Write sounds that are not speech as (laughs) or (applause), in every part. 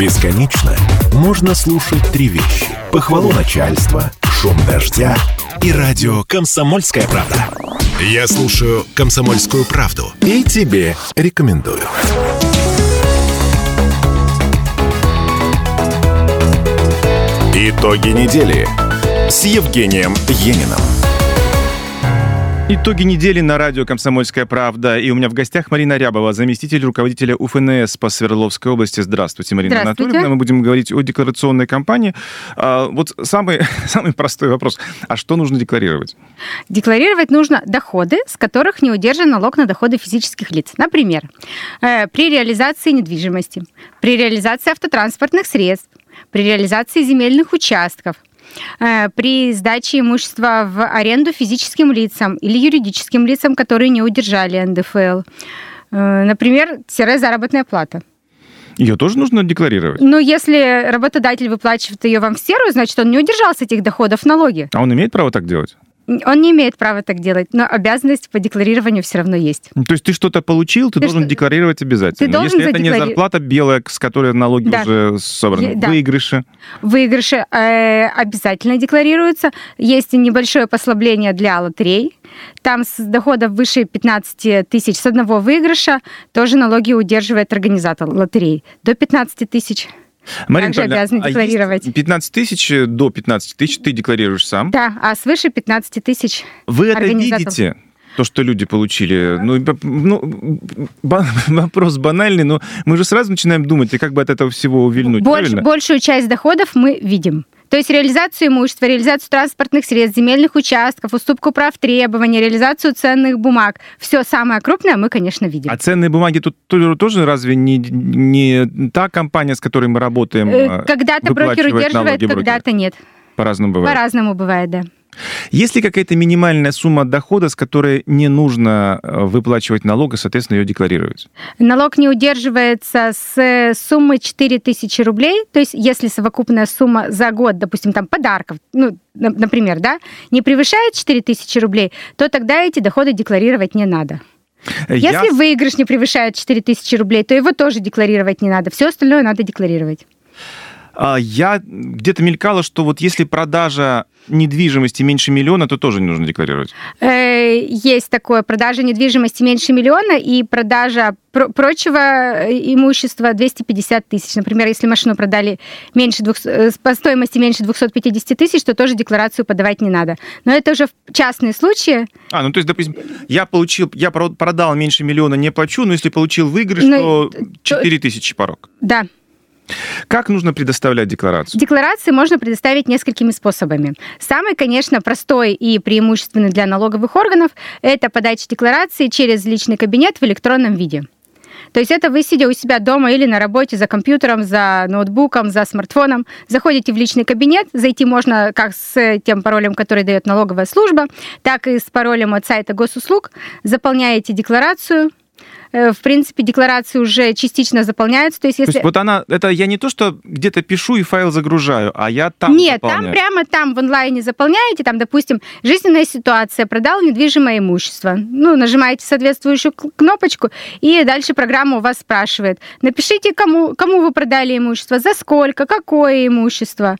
Бесконечно можно слушать три вещи. Похвалу начальства, шум дождя и радио «Комсомольская правда». Я слушаю «Комсомольскую правду» и тебе рекомендую. Итоги недели с Евгением Ениным. Итоги недели на радио «Комсомольская правда». И у меня в гостях Марина Рябова, заместитель руководителя УФНС по Свердловской области. Здравствуйте, Марина Здравствуйте. Анатольевна. Мы будем говорить о декларационной кампании. А, вот самый, (laughs) самый простой вопрос. А что нужно декларировать? Декларировать нужно доходы, с которых не удержан налог на доходы физических лиц. Например, э, при реализации недвижимости, при реализации автотранспортных средств, при реализации земельных участков, при сдаче имущества в аренду физическим лицам или юридическим лицам, которые не удержали НДФЛ. Э, Например, тире заработная плата. Ее тоже нужно декларировать? Но если работодатель выплачивает ее вам в серую, значит, он не удержал с этих доходов налоги. А он имеет право так делать? Он не имеет права так делать, но обязанность по декларированию все равно есть. Ну, То есть ты что-то получил, ты, Ты должен что- декларировать обязательно. Ты должен Если это не задеклари- зарплата белая, с которой налоги Да. уже собраны, да. выигрыши. Выигрыши э, обязательно декларируются. Есть небольшое послабление для лотерей. Там с доходов выше 15 тысяч с одного выигрыша тоже налоги удерживает организатор лотерей. До 15 тысяч. Марина Также обязаны а декларировать. 15 тысяч э, до 15 тысяч ты декларируешь сам. Да, а свыше 15 тысяч Вы это видите? То, что люди получили. Ну, ну, ба- (laughs) вопрос банальный, но мы же сразу начинаем думать, и как бы от этого всего увильнуть, Больш- правильно? большую часть доходов мы видим. То есть реализацию имущества, реализацию транспортных средств, земельных участков, уступку прав требований, реализацию ценных бумаг. Все самое крупное мы, конечно, видим. А ценные бумаги тут тоже, разве не, не та компания, с которой мы работаем, Э, э, Когда-то брокер удерживает, когда-то нет. По-разному бывает. По-разному бывает, да. Есть ли какая-то минимальная сумма дохода, с которой не нужно э, выплачивать налог и, соответственно, ее декларировать? Налог не удерживается с э, суммы 4000 рублей, то есть если совокупная сумма за год, допустим, там подарков, ну, на- например, да, не превышает 4000 рублей, то тогда эти доходы декларировать не надо. Э, Если я- выигрыш не превышает 4000 рублей, то его тоже декларировать не надо. Все остальное надо декларировать. А, Я где-то мелькало, что вот если продажа недвижимости меньше миллиона, то тоже не нужно декларировать. Э, Есть такое продажа недвижимости меньше миллиона и продажа про- прочего э, имущества 250 тысяч. Например, если машину продали меньше двух, э, по стоимости меньше 250 тысяч, то тоже декларацию подавать не надо. Но это уже в частные случаи. А, ну то есть, допустим, я получил, я про- продал меньше миллиона, не плачу, но если получил выигрыш, Ну, то то- 4 тысячи порог. Да, Как нужно предоставлять декларацию? Декларации можно предоставить несколькими способами. Самый, конечно, простой и преимущественный для налоговых органов – это подача декларации через личный кабинет в электронном виде. То есть это вы, сидя у себя дома или на работе за компьютером, за ноутбуком, за смартфоном, заходите в личный кабинет, зайти можно как с тем паролем, который дает налоговая служба, так и с паролем от сайта госуслуг, заполняете декларацию, в принципе, декларации уже частично заполняются. То есть, То если... есть вот она, это я не то, что где-то пишу и файл загружаю, а я там Нет, там заполняю. прямо там в онлайне заполняете, там, допустим, жизненная ситуация, продал недвижимое имущество. Ну, нажимаете соответствующую кнопочку, и дальше программа у вас спрашивает. Напишите, кому, кому вы продали имущество, за сколько, какое имущество.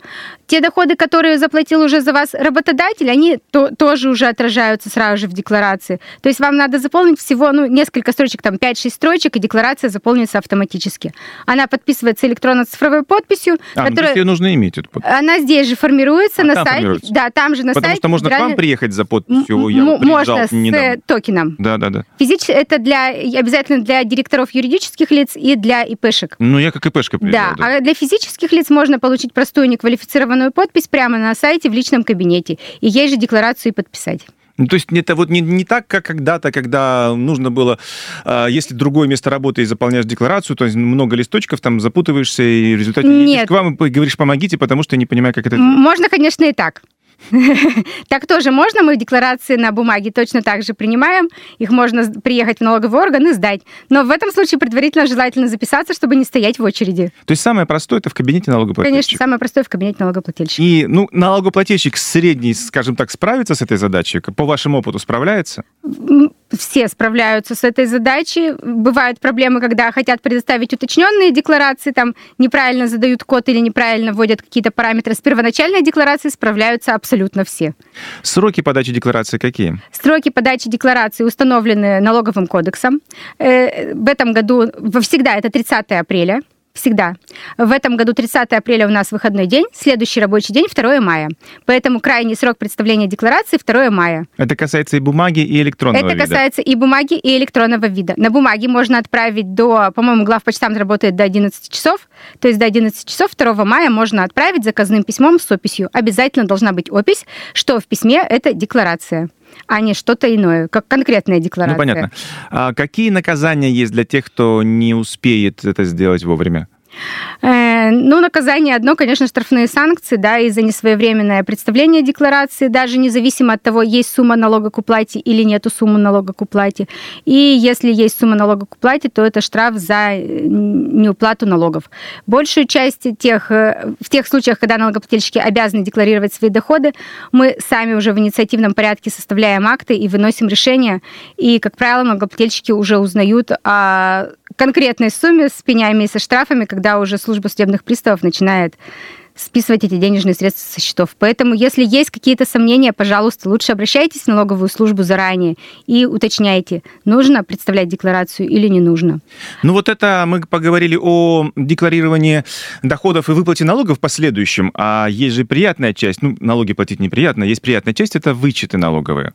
Те доходы, которые заплатил уже за вас работодатель, они то- тоже уже отражаются сразу же в декларации. То есть вам надо заполнить всего ну, несколько строчек, там 5-6 строчек, и декларация заполнится автоматически. Она подписывается электронно-цифровой подписью, А, ну, то которая... есть ее нужно иметь эту подпись. Она здесь же формируется А, на сайте. формируется. Да, там же на Потому сайте. что можно к вам приехать за подписью, я вот можно с э, недавно. токеном. Да, да, да. Физич... Это для, обязательно для директоров юридических лиц и для ИПшек. Ну, я как ИПшка приезжал. Да, а для физических лиц можно получить простую неквалифицированную подпись прямо на сайте в личном кабинете. И ей же декларацию и подписать. Ну, то есть это вот не, не так, как когда-то, когда нужно было, а, если другое место работы и заполняешь декларацию, то есть много листочков, там запутываешься, и в результате едешь Нет. к вам и говоришь, помогите, потому что я не понимаю, как это Можно, конечно, и так. (laughs) Так тоже можно. Мы декларации на бумаге точно так же принимаем. Их можно приехать в налоговый орган и сдать. Но в этом случае предварительно желательно записаться, чтобы не стоять в очереди. То есть самое простое это в кабинете налогоплательщика? Конечно, самое простое в кабинете налогоплательщика. И ну, налогоплательщик средний, скажем так, справится с этой задачей? По вашему опыту справляется? все справляются с этой задачей. Бывают проблемы, когда хотят предоставить уточненные декларации, там неправильно задают код или неправильно вводят какие-то параметры. С первоначальной декларацией справляются абсолютно все. Сроки подачи декларации какие? Сроки подачи декларации установлены налоговым кодексом. Э, в этом году всегда это 30 апреля всегда. В этом году 30 апреля у нас выходной день, следующий рабочий день 2 мая. Поэтому крайний срок представления декларации 2 мая. Это касается и бумаги, и электронного Это вида? касается и бумаги, и электронного вида. На бумаге можно отправить до, по-моему, главпочтамт работает до 11 часов, то есть до 11 часов 2 мая можно отправить заказным письмом с описью. Обязательно должна быть опись, что в письме это декларация а не что-то иное, как конкретная декларация. Ну, понятно. А какие наказания есть для тех, кто не успеет это сделать вовремя? Э, ну, наказание одно, конечно, штрафные санкции, да, и за несвоевременное представление декларации, даже независимо от того, есть сумма налога к уплате или нету суммы налога к уплате. И если есть сумма налога к уплате, то это штраф за э, неуплату налогов. Большую часть тех, э, в тех случаях, когда налогоплательщики обязаны декларировать свои доходы, мы сами уже в инициативном порядке составляем акты и выносим решения. И, как правило, налогоплательщики уже узнают о конкретной сумме с пенями и со штрафами, когда уже служба судебных приставов начинает списывать эти денежные средства со счетов. Поэтому, если есть какие-то сомнения, пожалуйста, лучше обращайтесь в налоговую службу заранее и уточняйте, нужно представлять декларацию или не нужно. Ну вот это мы поговорили о декларировании доходов и выплате налогов в последующем, а есть же приятная часть, ну, налоги платить неприятно, есть приятная часть, это вычеты налоговые.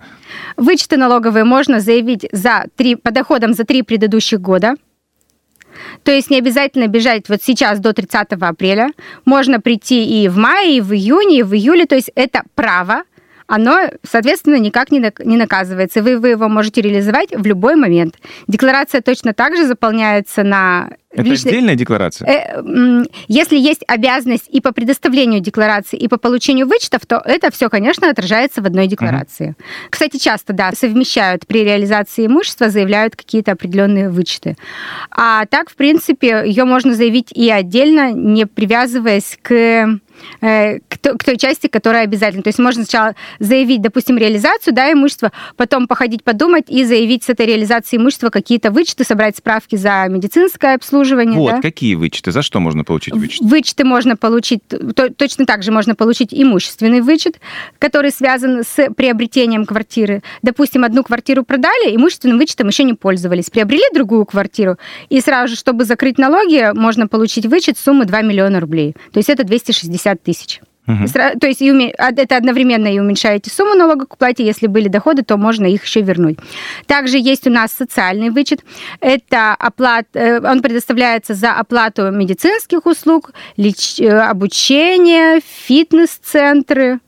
Вычеты налоговые можно заявить за три, по доходам за три предыдущих года, то есть не обязательно бежать вот сейчас до 30 апреля. Можно прийти и в мае, и в июне, и в июле. То есть это право, оно, соответственно, никак не наказывается. Вы, вы его можете реализовать в любой момент. Декларация точно так же заполняется на это личной... отдельная декларация? Э, если есть обязанность и по предоставлению декларации, и по получению вычетов, то это все, конечно, отражается в одной декларации. Угу. Кстати, часто, да, совмещают при реализации имущества, заявляют какие-то определенные вычеты. А так, в принципе, ее можно заявить и отдельно, не привязываясь к Э, к той части, которая обязательно. То есть можно сначала заявить, допустим, реализацию да, имущества, потом походить подумать и заявить с этой реализации имущества какие-то вычеты, собрать справки за медицинское обслуживание. Вот, да? какие вычеты? За что можно получить вычет? Вычеты можно получить, то, точно так же можно получить имущественный вычет, который связан с приобретением квартиры. Допустим, одну квартиру продали, имущественным вычетом еще не пользовались. Приобрели другую квартиру, и сразу же, чтобы закрыть налоги, можно получить вычет суммы 2 миллиона рублей. То есть это 260 50 тысяч. Угу. То есть а, это одновременно и уменьшаете сумму налога к уплате. Если были доходы, то можно их еще вернуть. Также есть у нас социальный вычет. Это оплат, э, он предоставляется за оплату медицинских услуг, леч... Э, обучение, фитнес-центры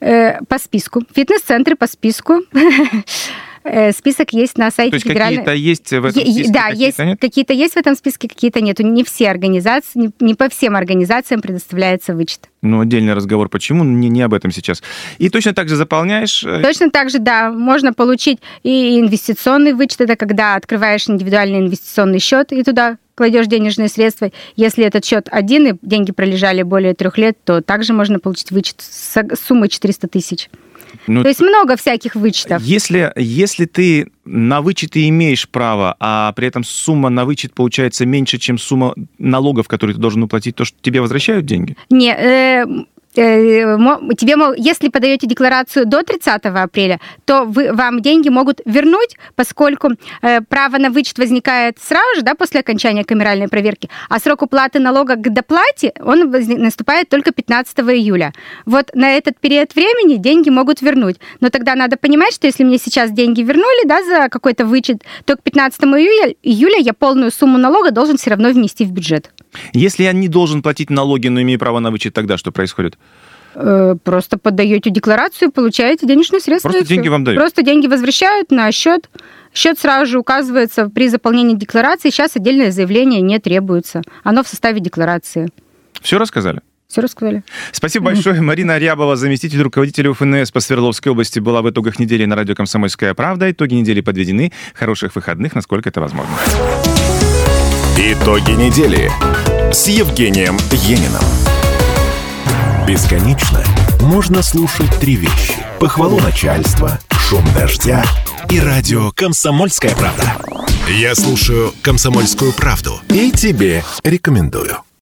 э, по списку. Фитнес-центры по списку. (laughs) Э, список есть на сайте То есть федеральной... какие-то есть в этом списке? Да, какие есть, нет? какие-то есть в этом списке, какие-то нет. Не все организации, не, не по всем организациям предоставляется вычет. Ну, отдельный разговор, почему, не, не об этом сейчас. И точно так же заполняешь... Э, точно так же, да, можно получить и инвестиционный вычет, это когда открываешь индивидуальный инвестиционный счет и туда кладешь денежные средства. Если этот счет один, и деньги пролежали более трех лет, то также можно получить вычет с суммой 400 тысяч. Ну, То есть много всяких вычетов. Если, если ты на вычеты имеешь право, а при этом сумма на вычет получается меньше, чем сумма налогов, которые ты должен уплатить, то что тебе возвращают деньги? Не, Э, тебе, если подаете декларацию до 30 апреля, то вы, вам деньги могут вернуть, поскольку э, право на вычет возникает сразу же, да, после окончания камеральной проверки, а срок уплаты налога к доплате, он наступает только 15 июля. Вот на этот период времени деньги могут вернуть. Но тогда надо понимать, что если мне сейчас деньги вернули, да, за какой-то вычет, то к 15 июля, июля я полную сумму налога должен все равно внести в бюджет. Если я не должен платить налоги, но имею право на вычет, тогда что происходит? Э, просто подаете декларацию, получаете денежные средства. Просто деньги вам дают? Просто деньги возвращают на счет. Счет сразу же указывается при заполнении декларации. Сейчас отдельное заявление не требуется. Оно в составе декларации. Все рассказали? Все рассказали. Спасибо большое. Марина Рябова, заместитель руководителя УФНС по Свердловской области, была в итогах недели на радио «Комсомольская правда». Итоги недели подведены. Хороших выходных, насколько это возможно. Итоги недели с Евгением Ениным. Бесконечно можно слушать три вещи. Похвалу начальства, шум дождя и радио «Комсомольская правда». Я слушаю «Комсомольскую правду» и тебе рекомендую.